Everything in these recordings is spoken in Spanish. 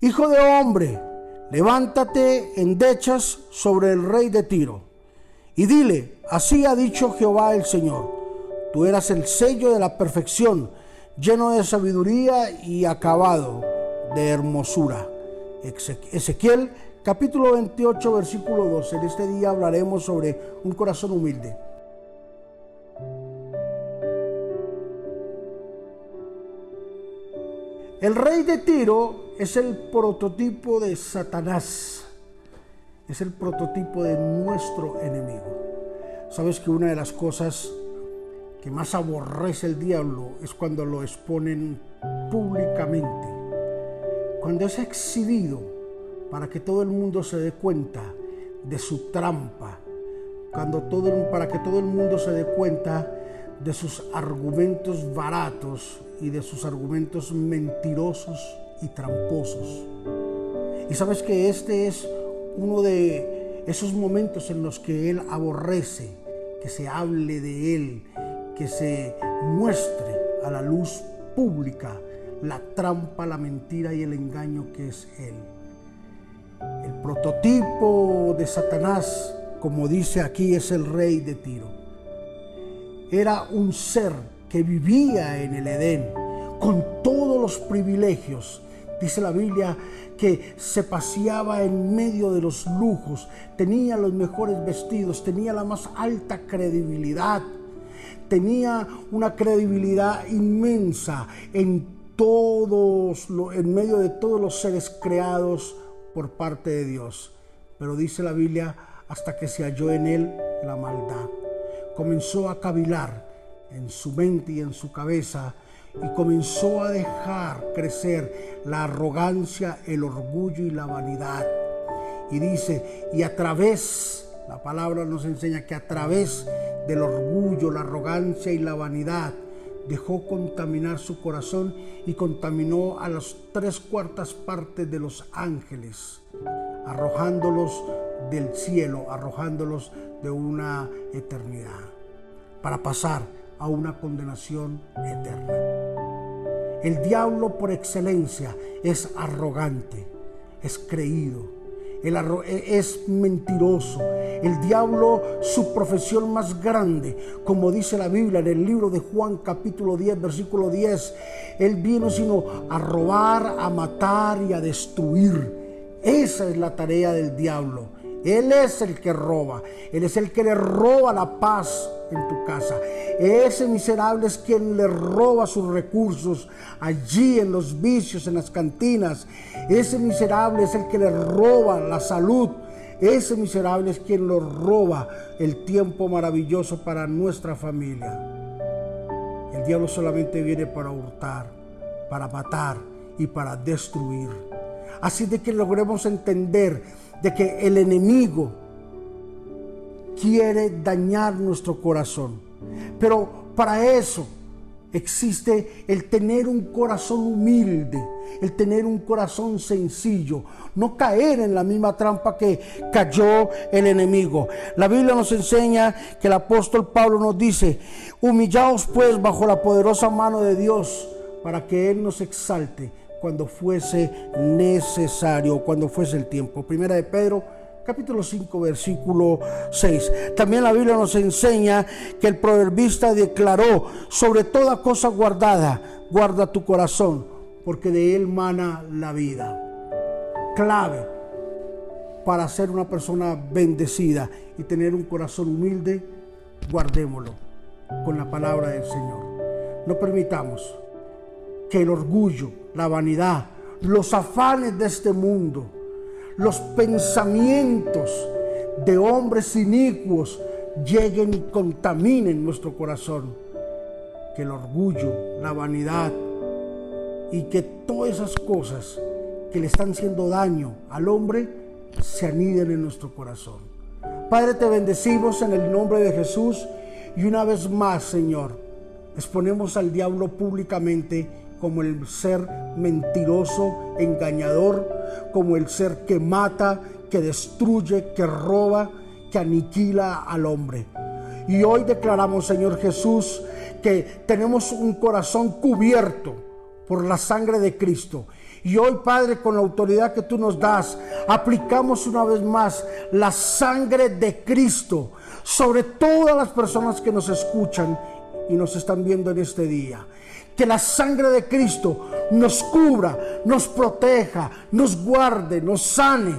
Hijo de hombre, levántate endechas sobre el rey de Tiro y dile, así ha dicho Jehová el Señor, tú eras el sello de la perfección, lleno de sabiduría y acabado de hermosura. Ezequiel capítulo 28 versículo 12. En este día hablaremos sobre un corazón humilde. El rey de Tiro es el prototipo de Satanás. Es el prototipo de nuestro enemigo. Sabes que una de las cosas que más aborrece el diablo es cuando lo exponen públicamente. Cuando es exhibido para que todo el mundo se dé cuenta de su trampa. Cuando todo, para que todo el mundo se dé cuenta de sus argumentos baratos y de sus argumentos mentirosos y tramposos. Y sabes que este es uno de esos momentos en los que Él aborrece que se hable de Él, que se muestre a la luz pública la trampa, la mentira y el engaño que es Él. El prototipo de Satanás, como dice aquí, es el rey de Tiro. Era un ser que vivía en el Edén con todos los privilegios. Dice la Biblia que se paseaba en medio de los lujos, tenía los mejores vestidos, tenía la más alta credibilidad, tenía una credibilidad inmensa en todos, en medio de todos los seres creados por parte de Dios. Pero dice la Biblia, hasta que se halló en él la maldad. Comenzó a cavilar en su mente y en su cabeza y comenzó a dejar crecer la arrogancia, el orgullo y la vanidad. Y dice, y a través, la palabra nos enseña que a través del orgullo, la arrogancia y la vanidad, dejó contaminar su corazón y contaminó a las tres cuartas partes de los ángeles, arrojándolos del cielo, arrojándolos de una eternidad, para pasar a una condenación eterna. El diablo por excelencia es arrogante, es creído, e, es mentiroso. El diablo, su profesión más grande, como dice la Biblia en el libro de Juan capítulo 10, versículo 10, él vino sino a robar, a matar y a destruir. Esa es la tarea del diablo. Él es el que roba. Él es el que le roba la paz en tu casa. Ese miserable es quien le roba sus recursos allí en los vicios, en las cantinas. Ese miserable es el que le roba la salud. Ese miserable es quien lo roba el tiempo maravilloso para nuestra familia. El diablo solamente viene para hurtar, para matar y para destruir. Así de que logremos entender de que el enemigo quiere dañar nuestro corazón. Pero para eso existe el tener un corazón humilde, el tener un corazón sencillo, no caer en la misma trampa que cayó el enemigo. La Biblia nos enseña que el apóstol Pablo nos dice, humillaos pues bajo la poderosa mano de Dios para que Él nos exalte cuando fuese necesario, cuando fuese el tiempo. Primera de Pedro capítulo 5, versículo 6. También la Biblia nos enseña que el proverbista declaró, sobre toda cosa guardada, guarda tu corazón, porque de él mana la vida. Clave para ser una persona bendecida y tener un corazón humilde, guardémoslo con la palabra del Señor. No permitamos que el orgullo, la vanidad, los afanes de este mundo, los pensamientos de hombres inicuos lleguen y contaminen nuestro corazón. Que el orgullo, la vanidad y que todas esas cosas que le están haciendo daño al hombre se aniden en nuestro corazón. Padre, te bendecimos en el nombre de Jesús y una vez más, Señor, exponemos al diablo públicamente como el ser mentiroso, engañador, como el ser que mata, que destruye, que roba, que aniquila al hombre. Y hoy declaramos, Señor Jesús, que tenemos un corazón cubierto por la sangre de Cristo Y hoy, Padre, con la autoridad que tú nos das, aplicamos una vez más la sangre de Cristo sobre todas las personas que nos escuchan y nos están viendo en este día. Que la sangre de Cristo nos cubra, nos proteja, nos guarde, nos sane.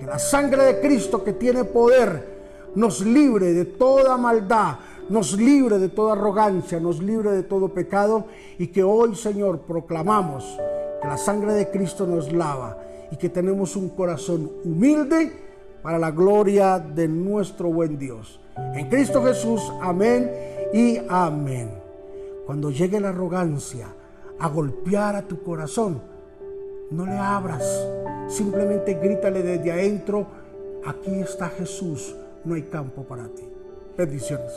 Que la sangre de Cristo que tiene poder nos libre de toda maldad, nos libre de toda arrogancia, nos libre de todo pecado y que hoy, Señor, proclamamos que la sangre de Cristo nos lava y que tenemos un corazón humilde para la gloria de nuestro buen Dios. En Cristo Jesús, amén y amén. Cuando llegue la arrogancia a golpear a tu corazón, no le abras, simplemente grítale desde adentro, aquí está Jesús no hay campo para ti. Bendiciones.